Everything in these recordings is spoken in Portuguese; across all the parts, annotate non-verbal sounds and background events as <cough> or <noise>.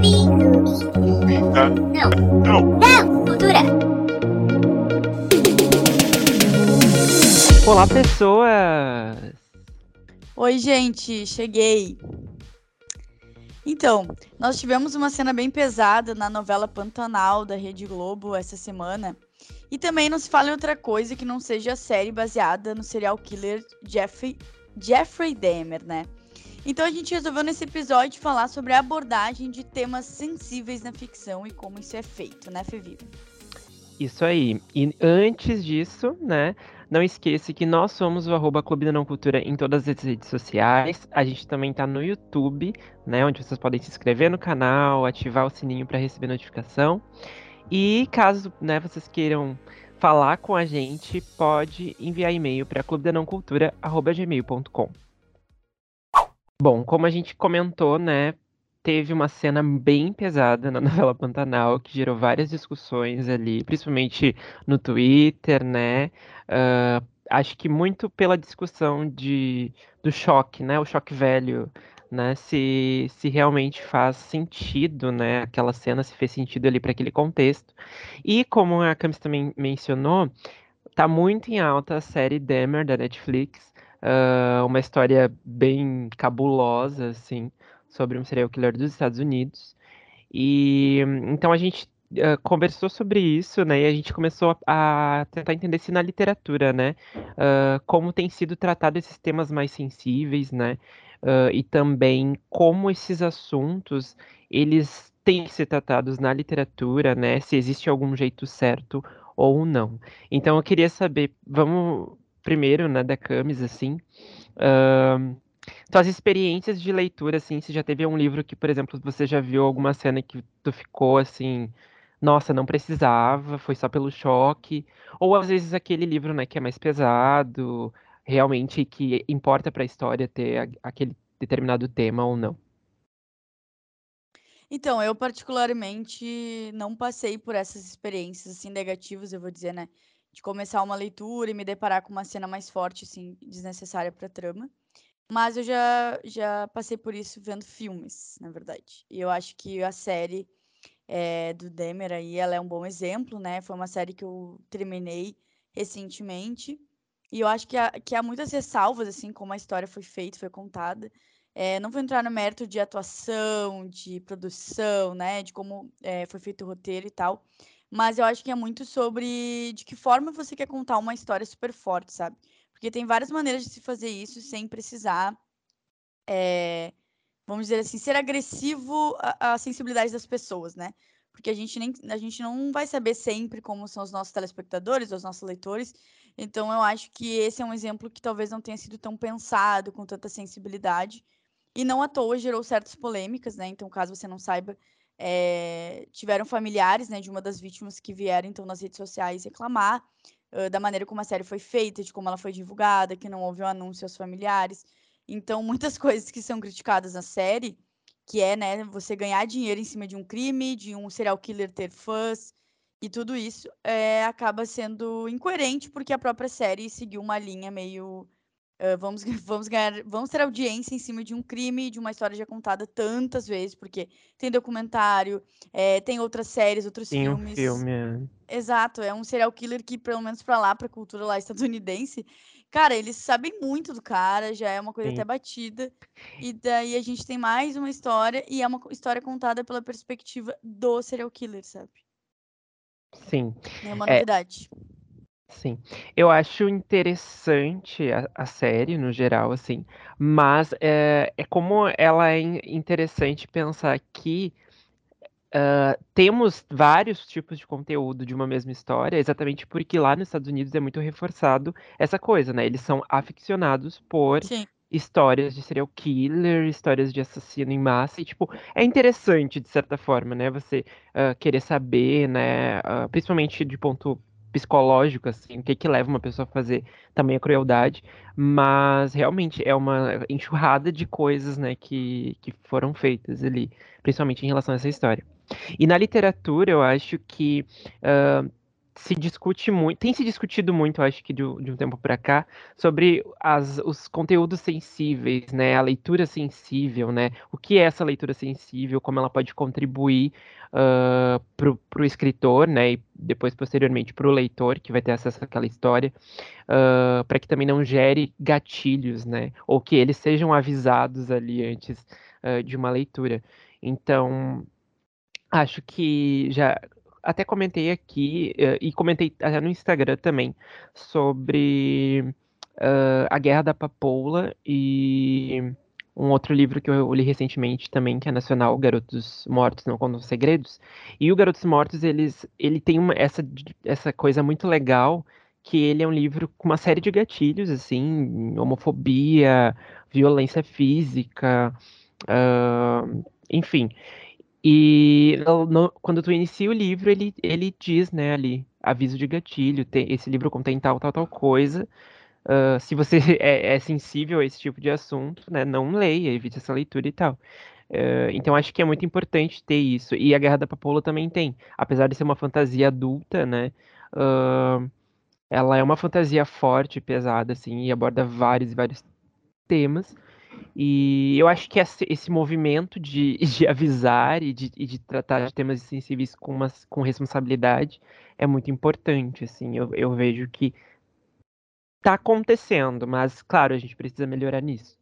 Não. Não. Não. Cultura. Olá, pessoas! Oi, gente, cheguei. Então, nós tivemos uma cena bem pesada na novela Pantanal da Rede Globo essa semana. E também não se fala em outra coisa que não seja a série baseada no serial killer Jeffrey, Jeffrey Dahmer, né? Então a gente resolveu nesse episódio falar sobre a abordagem de temas sensíveis na ficção e como isso é feito, né, Fevivo? Isso aí. E antes disso, né, não esqueça que nós somos o arroba Clube da Não Cultura em todas as redes sociais. A gente também tá no YouTube, né, onde vocês podem se inscrever no canal, ativar o sininho para receber notificação. E caso, né, vocês queiram falar com a gente, pode enviar e-mail para clubedanãocultura@gmail.com. Bom, como a gente comentou, né, teve uma cena bem pesada na <laughs> novela Pantanal, que gerou várias discussões ali, principalmente no Twitter, né? Uh, acho que muito pela discussão de, do choque, né? O choque velho, né? Se, se realmente faz sentido, né? Aquela cena, se fez sentido ali para aquele contexto. E como a Camis também mencionou, tá muito em alta a série Dahmer da Netflix, uh, uma história bem cabulosa, assim, sobre um serial killer dos Estados Unidos. E então a gente uh, conversou sobre isso, né? E a gente começou a, a tentar entender se na literatura, né, uh, como tem sido tratado esses temas mais sensíveis, né? e também como esses assuntos eles têm que ser tratados na literatura, né? Se existe algum jeito certo ou não. Então eu queria saber, vamos primeiro, né, da Camis, assim. Uh, tuas experiências de leitura, assim, se já teve um livro que, por exemplo, você já viu alguma cena que tu ficou assim, nossa, não precisava, foi só pelo choque, ou às vezes aquele livro, né, que é mais pesado, realmente que importa para a história ter aquele determinado tema ou não. Então, eu particularmente não passei por essas experiências assim negativas, eu vou dizer, né? De começar uma leitura e me deparar com uma cena mais forte, assim, desnecessária pra trama. Mas eu já, já passei por isso vendo filmes, na verdade. E eu acho que a série é, do Demer aí, ela é um bom exemplo, né? Foi uma série que eu terminei recentemente. E eu acho que há, que há muitas ressalvas, assim, como a história foi feita, foi contada. É, não vou entrar no mérito de atuação, de produção, né? De como é, foi feito o roteiro e tal. Mas eu acho que é muito sobre de que forma você quer contar uma história super forte, sabe? Porque tem várias maneiras de se fazer isso sem precisar, é, vamos dizer assim, ser agressivo à, à sensibilidade das pessoas, né? Porque a gente, nem, a gente não vai saber sempre como são os nossos telespectadores, os nossos leitores. Então, eu acho que esse é um exemplo que talvez não tenha sido tão pensado, com tanta sensibilidade. E não à toa gerou certas polêmicas, né? Então, caso você não saiba, é, tiveram familiares né, de uma das vítimas que vieram então nas redes sociais reclamar uh, da maneira como a série foi feita, de como ela foi divulgada, que não houve um anúncio aos familiares. Então, <laughs> muitas coisas que são criticadas na série, que é né, você ganhar dinheiro em cima de um crime, de um serial killer ter fãs, e tudo isso é, acaba sendo incoerente porque a própria série seguiu uma linha meio Uh, vamos, <laughs> vamos ganhar, vamos ter audiência em cima de um crime, de uma história já contada tantas vezes, porque tem documentário, é, tem outras séries, outros tem filmes. Um filme. É. Exato, é um serial killer que, pelo menos para lá, pra cultura lá estadunidense, cara, eles sabem muito do cara, já é uma coisa Sim. até batida. E daí a gente tem mais uma história, e é uma história contada pela perspectiva do serial killer, sabe? Sim. É uma novidade. É... Sim. Eu acho interessante a, a série, no geral, assim, mas é, é como ela é interessante pensar que uh, temos vários tipos de conteúdo de uma mesma história, exatamente porque lá nos Estados Unidos é muito reforçado essa coisa, né? Eles são aficionados por Sim. histórias de serial killer, histórias de assassino em massa, e, tipo, é interessante, de certa forma, né? Você uh, querer saber, né? Uh, principalmente de ponto psicológico, assim, o que que leva uma pessoa a fazer também a crueldade, mas realmente é uma enxurrada de coisas, né, que, que foram feitas ali, principalmente em relação a essa história. E na literatura, eu acho que uh, se discute muito, tem se discutido muito, acho que de, de um tempo para cá, sobre as, os conteúdos sensíveis, né? A leitura sensível, né? O que é essa leitura sensível, como ela pode contribuir uh, para o escritor, né? E depois, posteriormente, para o leitor, que vai ter acesso àquela história, uh, para que também não gere gatilhos, né? Ou que eles sejam avisados ali antes uh, de uma leitura. Então, acho que já até comentei aqui uh, e comentei até no Instagram também sobre uh, a Guerra da Papoula e um outro livro que eu li recentemente também, que é nacional, Garotos Mortos Não Contam Segredos. E o Garotos Mortos, eles, ele tem uma, essa, essa coisa muito legal, que ele é um livro com uma série de gatilhos, assim, homofobia, violência física, uh, enfim. E no, quando tu inicia o livro, ele, ele diz, né, ali, aviso de gatilho, tem, esse livro contém tal, tal, tal coisa. Uh, se você <laughs> é, é, sensível a esse tipo de assunto, né, não leia, evite essa leitura e tal. Uh, então acho que é muito importante ter isso. E a Guerra da Papoula também tem. Apesar de ser uma fantasia adulta, né? Uh, ela é uma fantasia forte, pesada, assim, e aborda vários e vários temas. E eu acho que esse, movimento de, <laughs> de avisar e de, e de, tratar de temas sensíveis com, uma, com responsabilidade é muito importante, assim, eu, eu vejo que está acontecendo, mas, claro, a gente precisa melhorar nisso.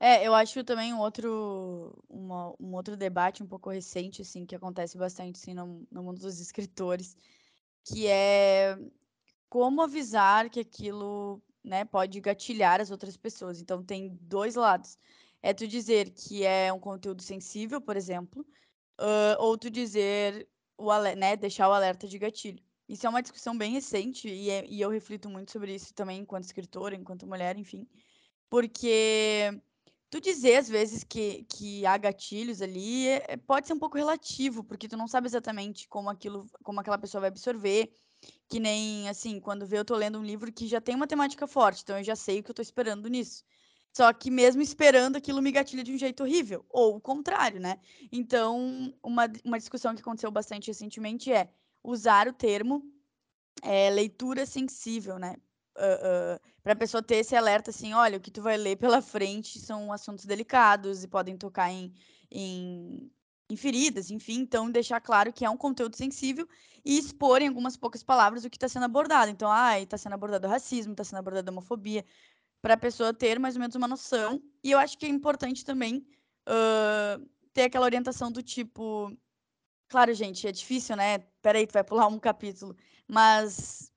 É, eu acho também um outro, uma, um outro debate um pouco recente, assim, que acontece bastante, assim, no, no mundo dos escritores, que é como avisar que aquilo né, pode gatilhar as outras pessoas. Então tem dois lados. É tu dizer que é um conteúdo sensível, por exemplo, uh, ou tu dizer o né, deixar o alerta de gatilho. Isso é uma discussão bem recente e, é, e eu reflito muito sobre isso também enquanto escritora, enquanto mulher, enfim. Porque tu dizer às vezes que, que há gatilhos ali é, pode ser um pouco relativo, porque tu não sabe exatamente como aquilo, como aquela pessoa vai absorver, que nem, assim, quando vê eu tô lendo um livro que já tem uma temática forte, então eu já sei o que eu tô esperando nisso. Só que mesmo esperando, aquilo me gatilha de um jeito horrível. Ou o contrário, né? Então, uma, uma discussão que aconteceu bastante recentemente é usar o termo é, leitura sensível, né? Uh, uh, para a pessoa ter esse alerta assim, olha, o que tu vai ler pela frente são assuntos delicados e podem tocar em, em em feridas, enfim, então deixar claro que é um conteúdo sensível e expor em algumas poucas palavras o que está sendo abordado. Então, ah, está sendo abordado racismo, está sendo abordado homofobia, para a pessoa ter mais ou menos uma noção. E eu acho que é importante também uh, ter aquela orientação do tipo. Claro, gente, é difícil, né? Peraí, tu vai pular um capítulo. Mas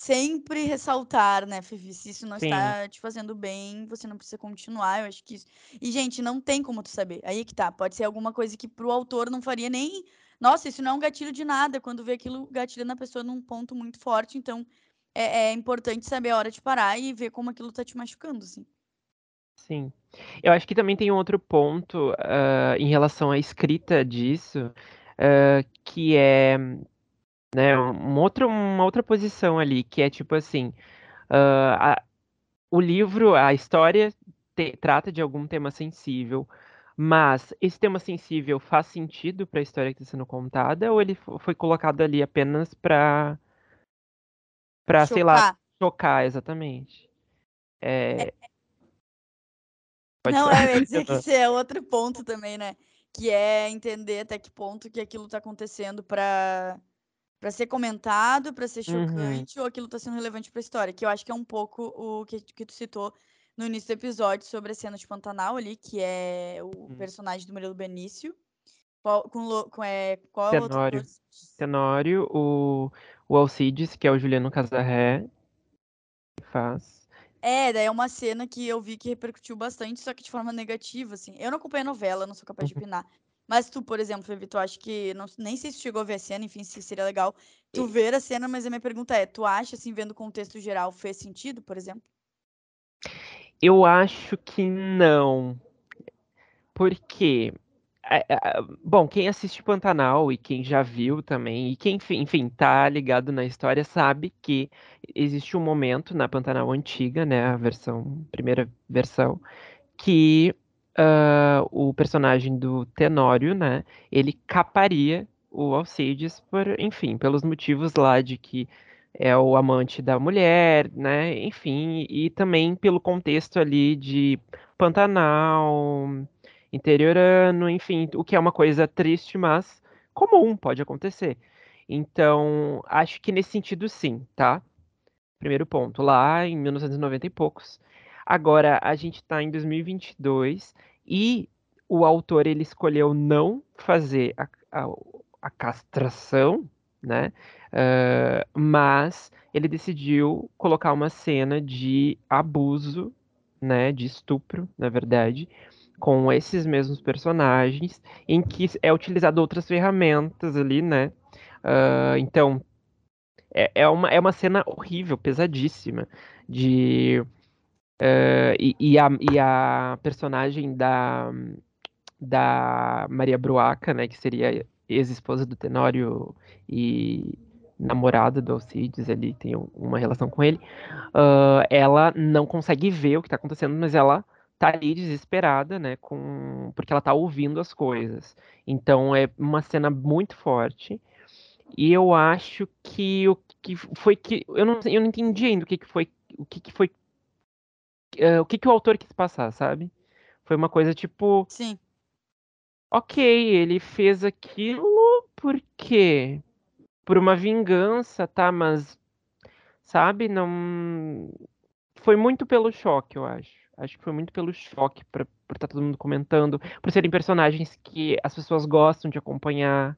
sempre ressaltar, né, Fifi? Se isso não Sim. está te fazendo bem, você não precisa continuar. Eu acho que isso. E, gente, não tem como tu saber. Aí que tá. Pode ser alguma coisa que pro autor não faria nem. Nossa, isso não é um gatilho de nada. Quando vê aquilo, gatilha na pessoa num ponto muito forte. Então, é, é importante saber a hora de parar e ver como aquilo tá te machucando, assim. Sim. Eu acho que também tem um outro ponto uh, em relação à escrita disso, uh, que é né? Um outro, uma outra posição ali, que é tipo assim, uh, a, o livro, a história te, trata de algum tema sensível, mas esse tema sensível faz sentido para a história que está sendo contada, ou ele foi colocado ali apenas para para sei lá, chocar, exatamente. É... É... Não, eu ia dizer que <laughs> esse é outro ponto também, né? Que é entender até que ponto que aquilo está acontecendo para para ser comentado, para ser uhum. chocante, uhum. ou aquilo tá sendo relevante para a história, que eu acho que é um pouco o que, que tu citou no início do episódio sobre a cena de Pantanal ali, que é o uhum. personagem do Murilo Benício. Qual, com, com, é, qual Tenório. Tenório, o, o Alcides, que é o Juliano Casarré, faz. É, daí é uma cena que eu vi que repercutiu bastante, só que de forma negativa, assim. Eu não acompanho a novela, não sou capaz de uhum. opinar. Mas tu, por exemplo, Fevi, tu acha que. Não, nem sei se chegou a ver a cena, enfim, se seria legal tu ver a cena, mas a minha pergunta é: tu acha, assim, vendo o contexto geral, fez sentido, por exemplo? Eu acho que não. Porque. Bom, quem assiste Pantanal e quem já viu também, e quem, enfim, tá ligado na história, sabe que existe um momento na Pantanal antiga, né, a versão, primeira versão, que uh, o personagem do Tenório, né? Ele caparia o Alcides por, enfim, pelos motivos lá de que é o amante da mulher, né? Enfim, e também pelo contexto ali de Pantanal, interiorano, enfim, o que é uma coisa triste, mas comum, pode acontecer. Então, acho que nesse sentido sim, tá? Primeiro ponto, lá em 1990 e poucos. Agora, a gente está em 2022 e o autor ele escolheu não fazer a, a, a castração, né? Uh, mas ele decidiu colocar uma cena de abuso, né? De estupro, na verdade, com esses mesmos personagens, em que é utilizado outras ferramentas ali, né? Uh, então, é, é, uma, é uma cena horrível, pesadíssima, de... Uh, e, e, a, e a personagem da, da Maria Bruaca, né, que seria ex-esposa do Tenório e namorada do Alcides, ali tem uma relação com ele, uh, ela não consegue ver o que está acontecendo, mas ela tá ali desesperada, né, com porque ela tá ouvindo as coisas. Então é uma cena muito forte. E eu acho que o que foi que eu não eu não entendi ainda o que, que foi o que, que foi uh, o que, que o autor quis passar, sabe? Foi uma coisa tipo Sim. Ok, ele fez aquilo por quê? Por uma vingança, tá? Mas, sabe, não. Foi muito pelo choque, eu acho. Acho que foi muito pelo choque, pra, por estar tá todo mundo comentando, por serem personagens que as pessoas gostam de acompanhar,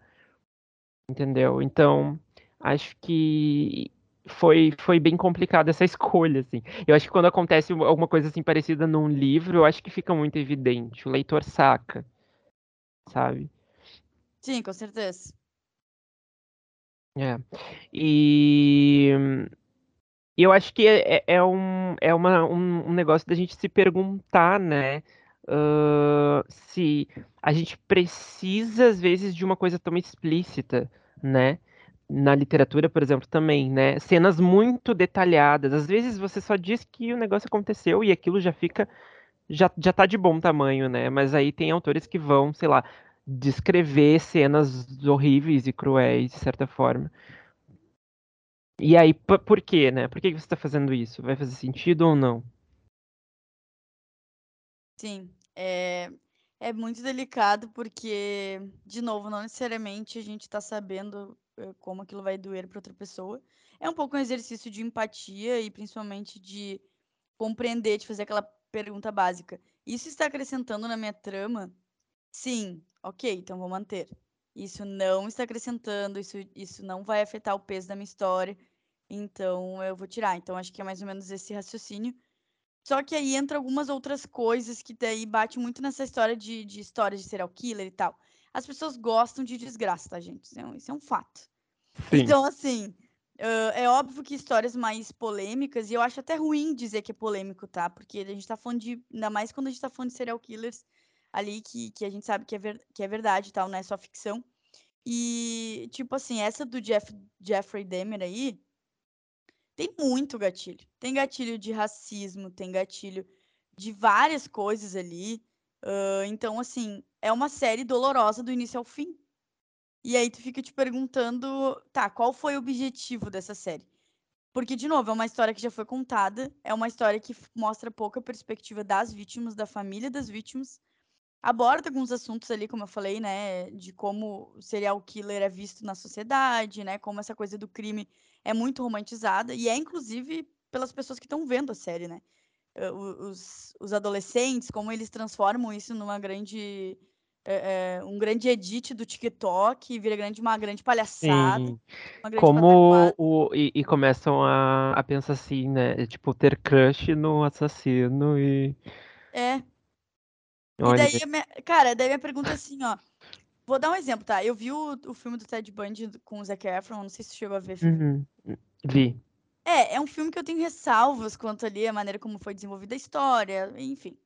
entendeu? Então, acho que foi, foi bem complicada essa <laughs> escolha, assim. Eu acho que quando acontece alguma coisa assim parecida num livro, eu acho que fica muito evidente. O leitor saca sabe? Sim, com certeza. É. E eu acho que é, é, é um, é uma, um, um, negócio da gente se perguntar, né? Uh, se a gente precisa, às vezes, de uma coisa tão explícita, né? Na literatura, por exemplo, também, né? Cenas muito detalhadas. Às vezes você só diz que o negócio aconteceu e aquilo já fica já, já tá de bom tamanho, né? Mas aí tem autores que vão, sei lá, descrever cenas horríveis e cruéis, de certa forma. E aí, por quê, né? Por que você está fazendo isso? Vai fazer sentido ou não? Sim, é, é muito delicado porque, de novo, não necessariamente a gente está sabendo eh, como aquilo vai doer para outra pessoa. É um pouco um exercício de empatia e principalmente de compreender, de fazer aquela pergunta básica. Isso está acrescentando na minha trama? Sim, ok, então vou manter. Isso não está acrescentando, isso, isso não vai afetar o peso da minha história, então eu vou tirar. Então acho que é mais ou menos esse raciocínio. Só que aí entra algumas outras coisas que daí bate muito nessa história de, de história de serial killer e tal. As pessoas gostam de desgraça, tá, gente? Isso é um, isso é um fato. Sim. Então, assim, Uh, é óbvio que histórias mais polêmicas, e eu acho até ruim dizer que é polêmico, tá? Porque a gente tá falando de. Ainda mais quando a gente tá falando de serial killers ali, que, que a gente sabe que é, ver, que é verdade e tal, não é só ficção. E, tipo assim, essa do Jeff, Jeffrey Dahmer aí. Tem muito gatilho. Tem gatilho de racismo, tem gatilho de várias coisas ali. Uh, então, assim, é uma série dolorosa do início ao fim. E aí tu fica te perguntando, tá, qual foi o objetivo dessa série? Porque, de novo, é uma história que já foi contada, é uma história que mostra pouca perspectiva das vítimas, da família das vítimas. Aborda alguns assuntos ali, como eu falei, né, de como o serial killer é visto na sociedade, né, como essa coisa do crime é muito romantizada, e é inclusive pelas pessoas que estão vendo a série, né. Os, os adolescentes, como eles transformam isso numa grande é, é, um grande edit do TikTok, vira grande, uma grande palhaçada. Sim. Uma grande Como o, e, e, começam a, a pensar assim, né? Tipo, ter crush no assassino e. É. E daí, minha, cara, daí minha pergunta é assim, ó. Vou dar um exemplo, tá? Eu vi o, o filme do Ted Bundy com o Zac Efron, não sei se você chegou a ver. Uhum. Vi. É, é um filme que eu tenho ressalvas quanto ali a maneira como foi desenvolvida a história, enfim.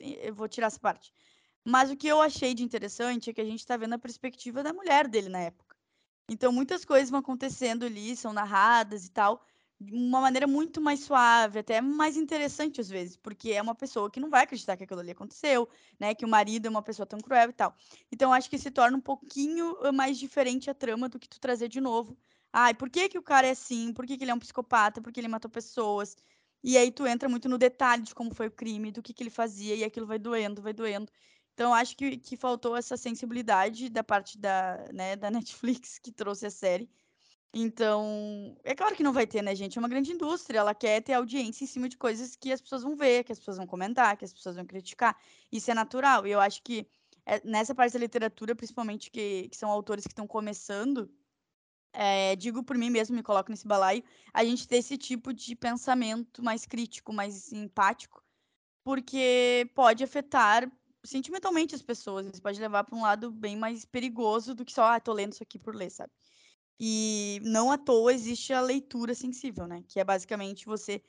Eu vou tirar essa parte. Mas o que eu achei de interessante é que a gente está vendo a perspectiva da mulher dele na época. Então, muitas coisas vão acontecendo ali, são narradas e tal, de uma maneira muito mais suave, até mais interessante às vezes, porque é uma pessoa que não vai acreditar que aquilo ali aconteceu, né? Que o marido é uma pessoa tão cruel e tal. Então acho que se torna um pouquinho mais diferente a trama do que tu trazer de novo. Ai, por que, que o cara é assim? Por que, que ele é um psicopata? Por que ele matou pessoas? E aí tu entra muito no detalhe de como foi o crime, do que, que ele fazia, e aquilo vai doendo, vai doendo. Então acho que, que faltou essa sensibilidade da parte da, né, da <laughs> Netflix que trouxe a série então, é claro que não vai ter, né, gente? É uma grande indústria, ela quer ter audiência em cima de coisas que as pessoas vão ver, que as pessoas vão comentar, que as pessoas vão criticar. Isso é natural. E eu acho que é, nessa parte da literatura, principalmente que, que são autores que estão começando, é, digo por mim mesmo, me coloco nesse balaio, a gente ter esse tipo de pensamento mais crítico, mais empático, porque pode afetar sentimentalmente as pessoas, isso pode levar para um lado bem mais perigoso do que só, ah, tô lendo isso aqui por ler, sabe? E não à toa existe a leitura sensível, né? Que é basicamente você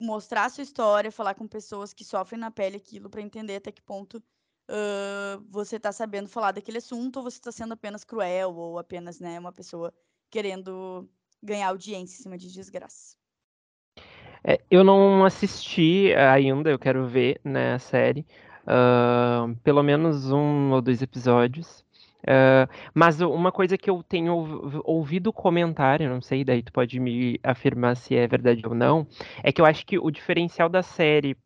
mostrar a sua história, falar com pessoas que sofrem na pele aquilo para entender até que ponto uh, você está sabendo falar daquele assunto ou você está sendo apenas cruel ou apenas né, uma pessoa querendo ganhar audiência em cima de desgraça. É, eu não assisti ainda, eu quero ver né, a série. Uh, pelo menos um ou dois episódios. Uh, mas uma coisa que eu tenho ouvido comentário, não sei, daí tu pode me afirmar se é verdade ou não, é que eu acho que o diferencial da série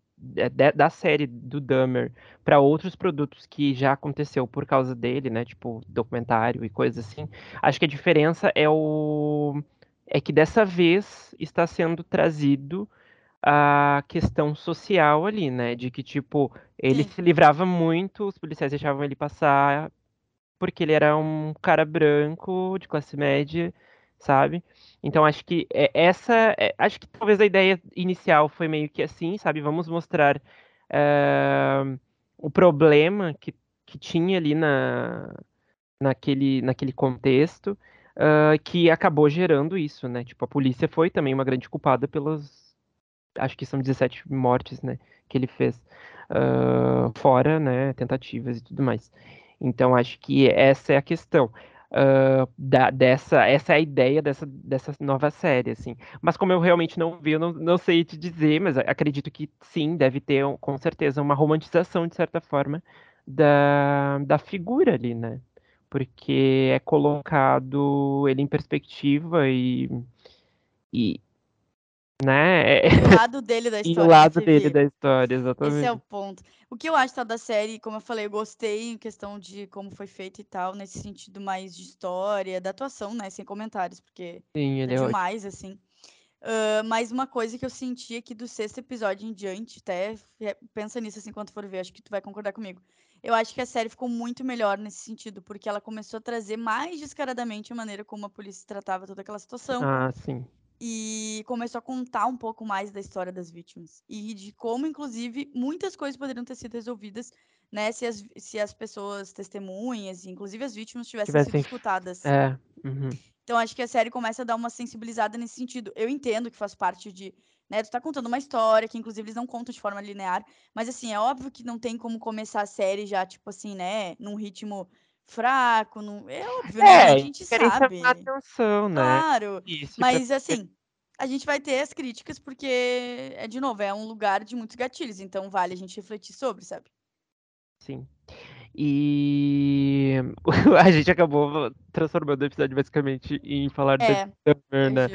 da série do Dahmer para outros produtos que já aconteceu por causa dele, né, tipo documentário e coisas assim, acho que a diferença é o é que dessa vez está sendo trazido a questão social ali, né, de que tipo ele Sim. se livrava muito, os policiais deixavam ele passar porque ele era um cara branco, de classe média, sabe? Então acho que é, essa. É, acho que talvez a ideia inicial foi meio que assim, sabe? Vamos mostrar uh, o problema que, que tinha ali na, naquele, naquele contexto. Uh, que acabou gerando isso, né? Tipo, a polícia foi também uma grande culpada pelas. Acho que são 17 mortes, né? Que ele fez. Uh, fora, né? Tentativas e tudo mais. Então, acho que essa é a questão. Uh, da, dessa essa é a ideia dessa, dessa nova série, assim. Mas como eu realmente não vi, eu não, não sei te dizer, mas acredito que sim, deve ter com certeza uma romantização, de certa forma, da, da figura ali, né? Porque é colocado ele em perspectiva e, e, né? O <laughs> lado dele da história. E o lado dele da história, exatamente. Esse é o ponto. O que eu acho tá, da série, como eu falei, eu gostei em questão de como foi feito e tal, nesse sentido mais de história, da atuação, né? Sem comentários, porque Sim, é, é demais, ótimo. assim. Uh, mas uma coisa que eu senti aqui do sexto episódio em diante, até pensa nisso assim quando for ver, acho que tu vai concordar comigo. Eu acho que a série ficou muito melhor nesse sentido, porque ela começou a trazer mais descaradamente a maneira como a polícia tratava toda aquela situação. Ah, sim e começou a contar um pouco mais da história das vítimas e de como, inclusive, muitas coisas poderiam ter sido resolvidas, né, se as, se as pessoas testemunhas, inclusive as vítimas, tivessem, tivessem... sido escutadas. É. Uhum. Então acho que a série começa a dar uma sensibilizada nesse sentido. Eu entendo que faz parte de, né, tu tá contando uma história que inclusive eles não contam de forma linear, mas assim, é óbvio que não tem como começar a série já tipo assim, né, num ritmo fraco, não... é óbvio, né? É, A gente sabe. atenção, né? Claro. Isso, mas assim, a gente vai ter as críticas porque é de novo, é um lugar de muitos gatilhos, então vale a gente refletir sobre, sabe? Sim. E <laughs> a gente acabou transformando o episódio basicamente em falar é, da né?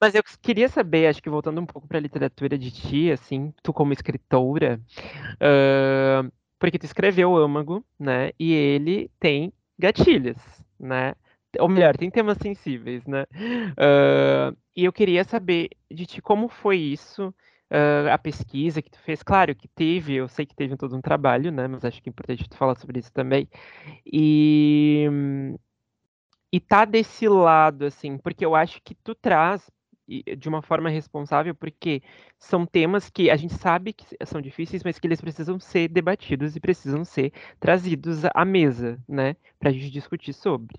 Mas eu queria saber, acho que voltando um pouco para a literatura de ti, assim, tu como escritora, uh, porque tu escreveu Âmago, né? E ele tem gatilhos, né? Ou melhor, tem temas sensíveis, né? Uh, e eu queria saber de ti como foi isso, uh, a pesquisa que tu fez. Claro que teve, eu sei que teve todo um trabalho, né? Mas acho que é importante tu falar sobre isso também. E, e tá desse lado, assim, porque eu acho que tu traz de uma forma responsável, porque são temas que a gente sabe que são difíceis, mas que eles precisam ser debatidos e precisam ser trazidos à mesa, né, para a gente discutir sobre.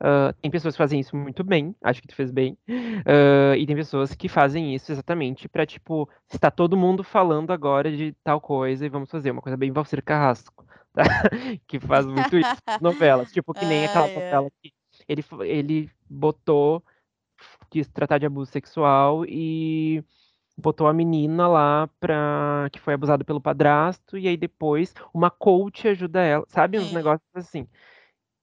Uh, tem pessoas que fazem isso muito bem, acho que tu fez bem, uh, e tem pessoas que fazem isso exatamente para tipo, está todo mundo falando agora de tal coisa e vamos fazer uma coisa bem Valcir Carrasco, <laughs> tá? que faz muito isso novelas, tipo, que nem <laughs> aquela novela que ele, ele botou quis tratar de abuso sexual e botou a menina lá pra, que foi abusada pelo padrasto, e aí depois uma coach ajuda ela, sabe? Uns Sim. negócios assim,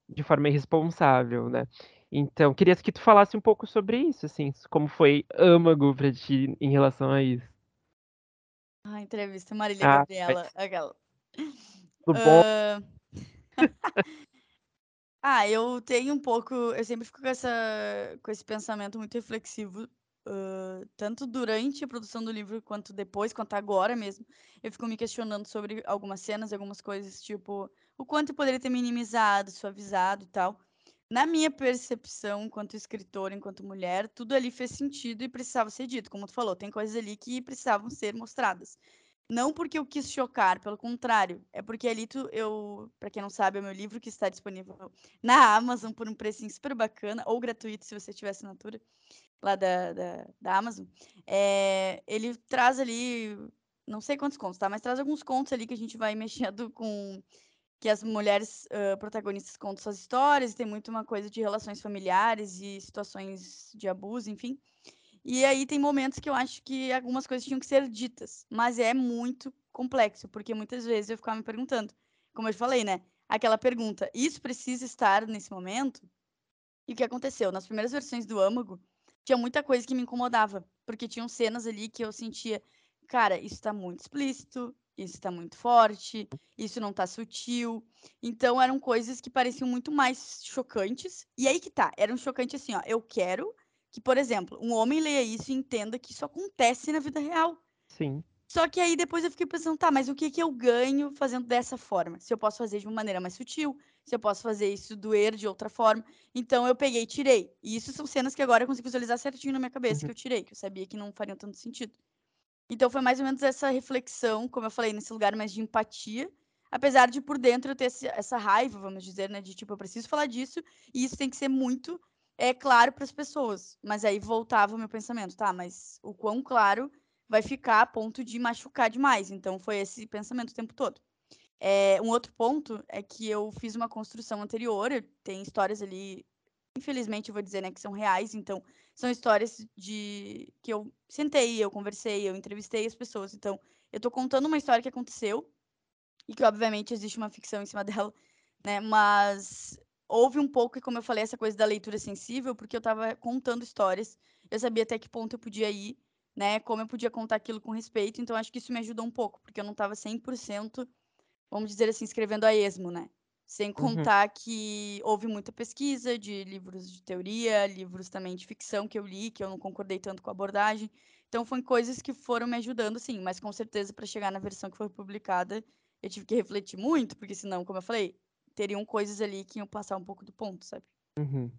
de forma irresponsável, né? Então, queria que tu falasse um pouco sobre isso, assim, como foi âmago pra ti em relação a isso. Ah, entrevista Marília Ah, Gabriela. Aquela. Tudo bom? Ah, <laughs> <laughs> Ah, eu tenho um pouco. Eu sempre fico com, essa, com esse pensamento muito reflexivo, ah, tanto durante a produção do livro, quanto depois, quanto agora mesmo. Eu fico me questionando sobre algumas cenas, algumas coisas, tipo, o quanto eu poderia ter minimizado, suavizado e tal. Na minha percepção, enquanto escritora, enquanto mulher, tudo ali fez sentido e precisava ser dito. Como tu falou, tem coisas ali que precisavam ser mostradas. Não porque eu quis chocar, pelo contrário. É porque ali tu, eu, para quem não sabe, é o meu livro que está disponível na Amazon por um precinho super bacana, ou gratuito se você tiver assinatura lá da, da, da Amazon. É, ele traz ali, não sei quantos contos, tá? Mas traz alguns contos ali que a gente vai <laughs> mexendo com que as mulheres uh, protagonistas contam suas histórias, tem muito uma coisa de relações familiares e situações de abuso, enfim. E aí tem momentos que eu acho que algumas coisas tinham que ser ditas, mas é muito complexo, porque muitas vezes eu ficava me perguntando, como eu falei, né? Aquela pergunta, isso precisa estar nesse momento? E o que aconteceu? Nas primeiras versões do Âmago, tinha muita coisa que me incomodava, porque tinham cenas ali que eu sentia, cara, isso tá muito explícito, isso tá muito forte, isso não tá sutil. Então eram coisas que pareciam muito mais chocantes. E aí que tá, eram chocantes assim, ó, eu quero que, por exemplo, um homem leia isso e entenda que isso acontece na vida real. Sim. Só que aí depois eu fiquei pensando, tá, mas o que, que eu ganho fazendo dessa forma? Se eu posso fazer de uma maneira mais sutil, se eu posso fazer isso doer de outra forma. Então eu peguei e tirei. E isso são cenas que agora eu consigo visualizar certinho na minha cabeça Uhum. que eu tirei, que eu sabia que não fariam tanto sentido. Então foi mais ou menos essa reflexão, como eu falei, nesse lugar mais de empatia. Apesar de por dentro eu ter essa raiva, vamos dizer, né? De tipo, eu preciso falar disso, e isso tem que ser muito é, claro para as pessoas. Mas aí voltava o meu pensamento, tá? Mas o quão claro vai ficar a ponto de machucar demais. Então foi esse pensamento o tempo todo. É, um outro ponto é que eu fiz uma construção anterior, tenho histórias ali, infelizmente eu vou dizer, né, que são reais, então são histórias de que eu sentei, eu conversei, eu entrevistei as pessoas, então eu tô contando uma história que aconteceu e que obviamente existe uma ficção em cima dela, né, mas houve um pouco, como eu falei, essa coisa da leitura sensível, porque eu tava contando histórias, eu sabia até que ponto eu podia ir, né, como eu podia contar aquilo com respeito, então acho que isso me ajudou um pouco, porque eu não tava 100% vamos dizer assim, escrevendo a esmo, né? Sem Uhum. contar que houve muita pesquisa de livros de teoria, livros também de ficção que eu li, que eu não concordei tanto com a abordagem. Então, foram coisas que foram me ajudando, sim, mas com certeza para chegar na versão que foi publicada, eu tive que refletir muito, porque senão, como eu falei, teriam coisas ali que iam passar um pouco do ponto, sabe? Uhum.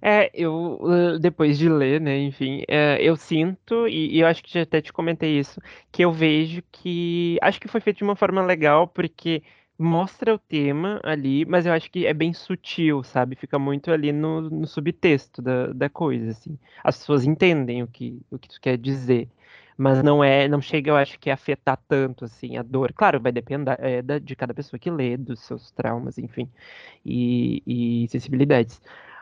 É, eu, depois de ler, né, enfim, é, eu sinto, e, e eu acho que já até te comentei isso, que eu vejo que. Acho que foi feito de uma forma legal, porque mostra o tema ali, mas eu acho que é bem sutil, sabe? Fica muito ali no, no subtexto da, da coisa, assim. As pessoas entendem o que, o que tu quer dizer. Mas não é, não chega, eu acho que a afetar tanto, assim, a dor. Claro, vai depender é, de cada pessoa que lê, dos seus traumas, enfim, e, e sensibilidades.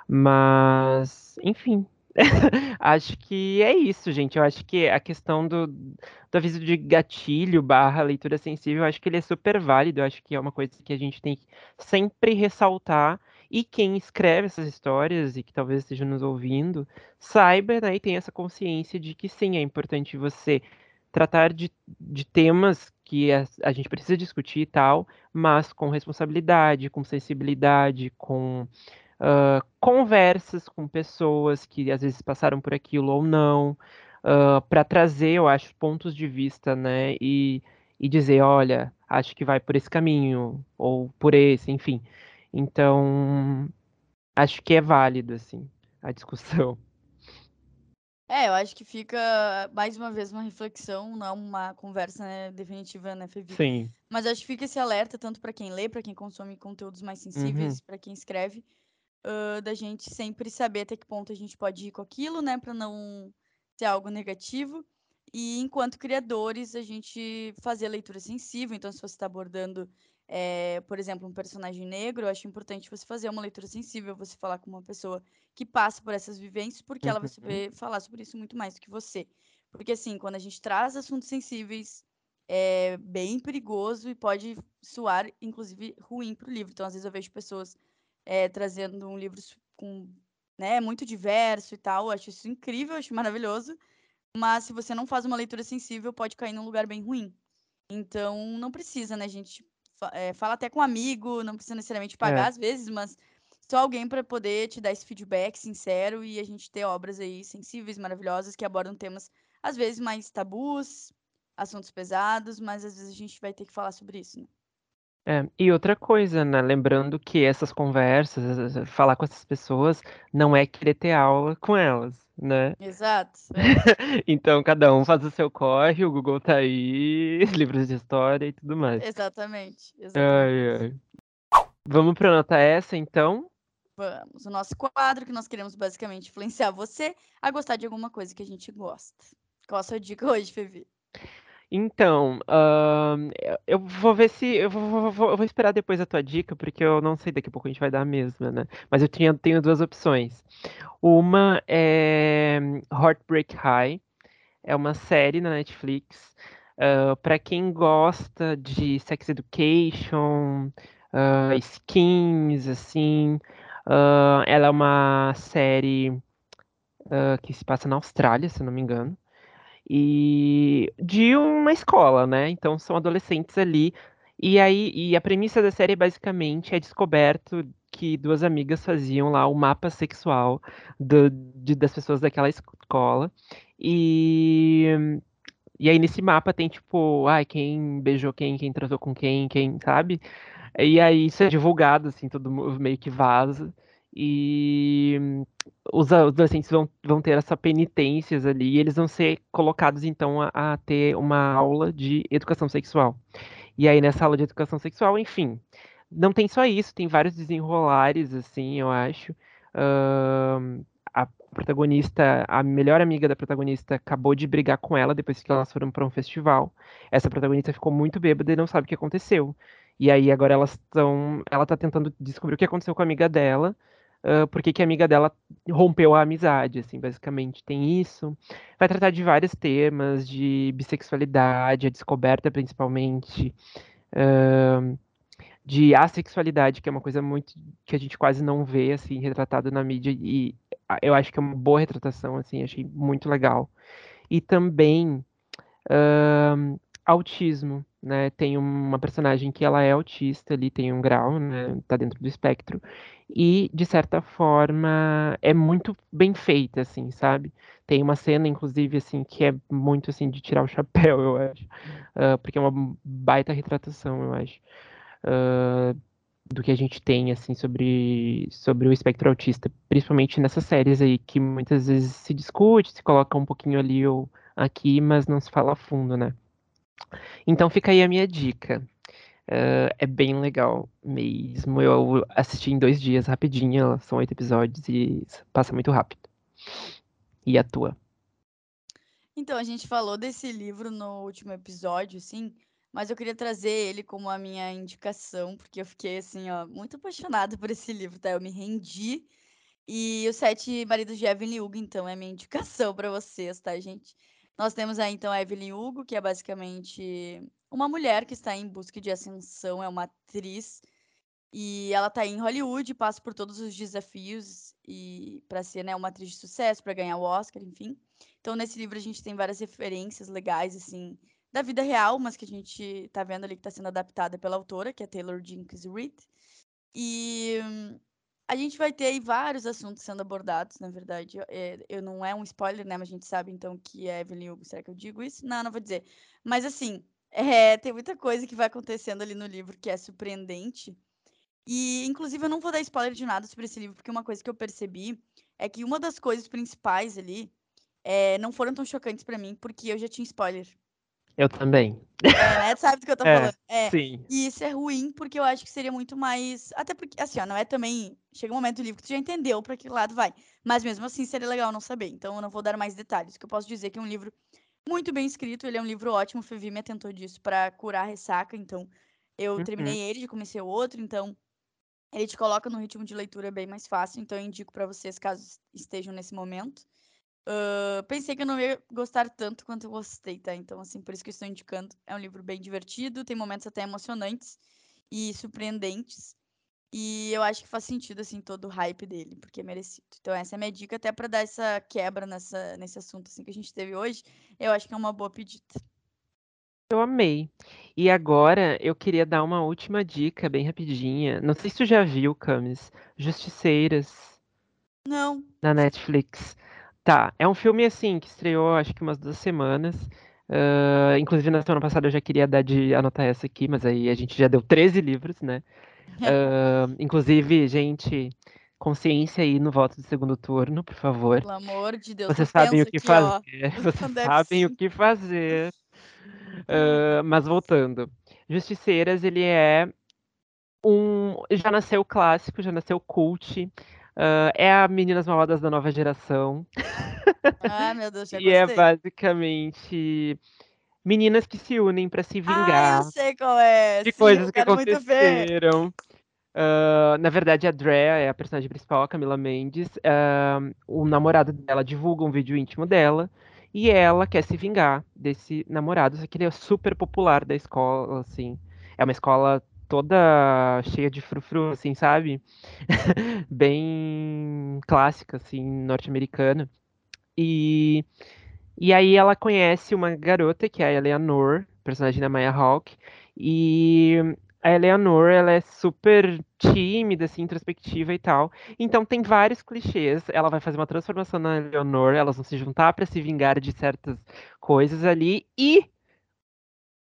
Mas, enfim, <laughs> acho que é isso, gente. Eu acho que a questão do, do aviso de gatilho barra leitura sensível, eu acho que ele é super válido. Eu acho que é uma coisa que a gente tem que sempre ressaltar. E quem escreve essas histórias e que talvez esteja nos ouvindo, saiba, né, e tenha essa consciência de que sim, é importante você tratar de, de temas que a, a gente precisa discutir e tal, mas com responsabilidade, com sensibilidade, com ah, conversas com pessoas que às vezes passaram por aquilo ou não, para trazer, eu acho, pontos de vista, né? E, e dizer, olha, acho que vai por esse caminho, ou por esse, enfim. Então, acho que é válido, assim, a discussão. <laughs> É, eu acho que fica mais uma vez uma reflexão, não uma conversa né, definitiva, né, Fevi? Sim. Mas acho que fica esse alerta tanto para quem lê, para quem consome conteúdos mais sensíveis, Uhum. para quem escreve, hã, da gente sempre saber até que ponto a gente pode ir com aquilo, né, para não ser algo negativo. E enquanto criadores, a gente fazer a leitura sensível. Então, se você está abordando é, por exemplo, um personagem negro, eu acho importante você fazer uma leitura sensível, você falar com uma pessoa que passa por essas vivências, porque ela vai Uhum. saber falar sobre isso muito mais do que você. Porque, assim, quando a gente traz assuntos sensíveis, é bem perigoso e pode soar, inclusive, ruim para o livro. Então, às vezes, eu vejo pessoas é, trazendo um livro com, né, muito diverso e tal. Eu acho isso incrível, acho maravilhoso. Mas se você não faz uma leitura sensível, pode cair num lugar bem ruim. Então, não precisa, né, gente? É, fala até com um amigo, não precisa necessariamente pagar É. às vezes, mas só alguém para poder te dar esse feedback sincero e a gente ter obras aí sensíveis, maravilhosas, que abordam temas às vezes mais tabus, assuntos pesados, mas às vezes a gente vai ter que falar sobre isso, né? É, e outra coisa, né? Lembrando que essas conversas, eh, falar com essas pessoas, não é querer ter aula com elas, né? Exato. é. <laughs> Então, cada um faz o seu corre, o Google tá aí, <laughs> livros de história e tudo mais. Exatamente. Ai, Exatamente. ai. Vamos pra nota essa, então? Vamos. O nosso quadro que nós queremos basicamente influenciar você a gostar de alguma coisa que a gente gosta. Qual a sua dica hoje, Fevi? Então, eu- vou ver se. Eu vou, vou- vou- esperar depois a tua dica, porque eu não sei, daqui a pouco a gente vai dar a mesma, né? Mas eu tinha, tenho duas opções. Uma é Heartbreak High, é uma série na Netflix. ah, pra quem gosta de Sex Education, ah, skins, assim. ah, ela é uma série que se passa na Austrália, se não me engano e de uma escola, né? Então são adolescentes ali. E aí, e a premissa da série basicamente é descoberto que duas amigas faziam lá o mapa sexual do- de- das pessoas daquela escola. E, e aí nesse mapa tem tipo, ai, quem beijou quem, quem transou com quem, quem, sabe? E aí isso é divulgado, assim, todo meio que vaza. E os adolescentes vão, vão ter essa penitências ali, e eles vão ser colocados, então, a, a ter uma aula de educação sexual. E aí, nessa aula de educação sexual, enfim, não tem só isso, tem vários desenrolares, assim, eu acho. Ahn, a protagonista, a melhor amiga da protagonista, acabou de brigar com ela depois que elas foram para um festival. Essa protagonista ficou muito bêbada e não sabe o que aconteceu. E aí agora elas estão, ela tá tentando descobrir o que aconteceu com a amiga dela, ah, por que a amiga dela rompeu a amizade, assim, basicamente tem isso. Vai tratar de vários temas, de bissexualidade, a descoberta principalmente, ahn, de assexualidade, que é uma coisa muito que a gente quase não vê assim retratado na mídia e eu acho que é uma boa retratação, assim, achei muito legal. E também ahn, autismo, né? Tem uma personagem que ela é autista, ali tem um grau, né? Tá dentro do espectro. E, de certa forma, é muito bem feita, assim, sabe? Tem uma cena, inclusive, assim, que é muito, assim, de tirar o <laughs> chapéu, eu acho. Ah, porque é uma baita retratação, eu acho. ah, do que a gente tem, assim, sobre, sobre o espectro autista. Principalmente nessas séries aí, que muitas vezes se discute, se coloca um pouquinho ali ou aqui, mas não se fala a fundo, né? Então fica aí a minha dica. Ah, é bem legal mesmo. Eu assisti em dois dias, rapidinho. São oito episódios e passa muito rápido. E a tua? Então, a gente falou desse livro no último episódio, sim, mas eu queria trazer ele como a minha indicação, porque eu fiquei, assim, ó, muito apaixonada por esse livro, tá? Eu me rendi. E Os Sete Maridos de Evelyn Hugo, então, é minha indicação para vocês, tá, gente? Nós temos aí, então, a Evelyn Hugo, que é basicamente uma mulher que está em busca de ascensão, é uma atriz. E ela tá aí em Hollywood, passa por todos os desafios e para ser, né, uma atriz de sucesso, para ganhar o Oscar, enfim. Então, nesse livro a gente tem várias referências legais, assim, da vida real, mas que a gente tá vendo ali que tá sendo adaptada pela autora, que é Taylor Jenkins Reid. E hum, a gente vai ter aí vários assuntos sendo abordados, na verdade. É, eu não é um spoiler, né? Mas a gente sabe então que é Evelyn Hugo. Será que eu digo isso? Não, não vou dizer. Mas assim, é, tem muita coisa que vai acontecendo ali no livro que é surpreendente. E, inclusive, eu não vou dar spoiler de nada sobre esse livro, porque uma coisa que eu percebi é que uma das coisas principais ali é, não foram tão chocantes pra mim, porque eu já tinha spoiler. Eu também. É, né? Sabe do que eu tô É, falando? É. Sim. E isso é ruim, porque eu acho que seria muito mais. Até porque, assim, ó, não é também. Chega um momento do livro que tu já entendeu pra que lado vai. Mas mesmo assim seria legal não saber. Então eu não vou dar mais detalhes. O que eu posso dizer é que é um livro muito bem escrito. Ele é um livro ótimo. O Fevi me atentou disso pra curar a ressaca. Então Eu Uhum. terminei ele, já comecei o outro, então ele te coloca num ritmo de leitura bem mais fácil, então eu indico pra vocês caso es- estejam nesse momento. Ahn, pensei que eu não ia gostar tanto quanto eu gostei, tá? Então, assim, por isso que eu estou indicando. É um livro bem divertido, tem momentos até emocionantes e surpreendentes. E eu acho que faz sentido, assim, todo o hype dele, porque é merecido. Então, essa é a minha dica, até pra dar essa quebra nessa, nesse assunto, assim, que a gente teve hoje. Eu acho que é uma boa pedida. Eu amei. E agora eu queria dar uma última dica bem rapidinha. Não sei se tu já viu, Camis, Justiceiras Não. na Netflix. Tá, é um filme assim que estreou acho que umas duas semanas. Ah, inclusive na semana passada eu já queria dar de anotar essa aqui, mas aí a gente já deu 13 livros, né? Ah, <laughs> inclusive, gente, consciência aí no voto do segundo turno, por favor. Pelo amor de Deus. Vocês sabem o que aqui, ó. fazer. <laughs> Vocês sabem o que fazer. <laughs> Ah, mas voltando. Justiceiras, ele é um. Já nasceu clássico, já nasceu cult. Ah, é a Meninas Malvadas da nova geração. Ah, meu Deus, <laughs> já E é gostei. basicamente meninas que se unem pra se Ah, vingar eu sei qual é. de Sim, coisas que aconteceram. Ah, na verdade, a Drea é a personagem principal, a Camila Mendes. ah, o namorado dela divulga um vídeo íntimo dela. E ela quer se vingar desse namorado, só que ele é super popular da escola, assim. É uma escola toda cheia de frufru, assim, sabe? <laughs> Bem clássica, assim, norte-americana. E, e aí ela conhece uma garota, que é a Eleanor, personagem da Maya Hawke. E a Eleanor, ela é super tímida, assim, introspectiva e tal. Então tem vários clichês. Ela vai fazer uma transformação na Eleanor, elas vão se juntar pra se vingar de certas coisas ali. E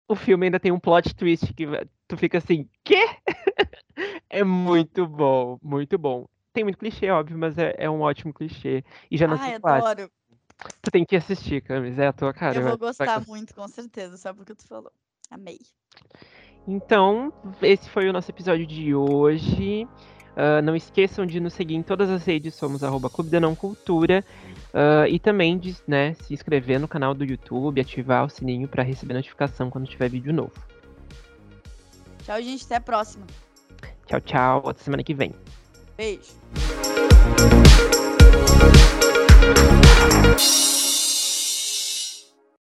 o filme ainda tem um plot twist que tu fica assim, quê? <laughs> É muito bom, muito bom. Tem muito clichê, óbvio, mas é, é um ótimo clichê. E já nasceu Ai, clássico. adoro. Tu tem que assistir, Camis, é a tua cara. Eu vou gostar muito, com certeza, só porque tu falou. Amei. Então, esse foi o nosso episódio de hoje. Ah, não esqueçam de nos seguir em todas as redes, somos arroba Clube da Não Cultura. Ah, e também de né, se inscrever no canal do YouTube, ativar o sininho para receber notificação quando tiver vídeo novo. Tchau, gente. Até a próxima. Tchau, tchau. Até semana que vem. Beijo.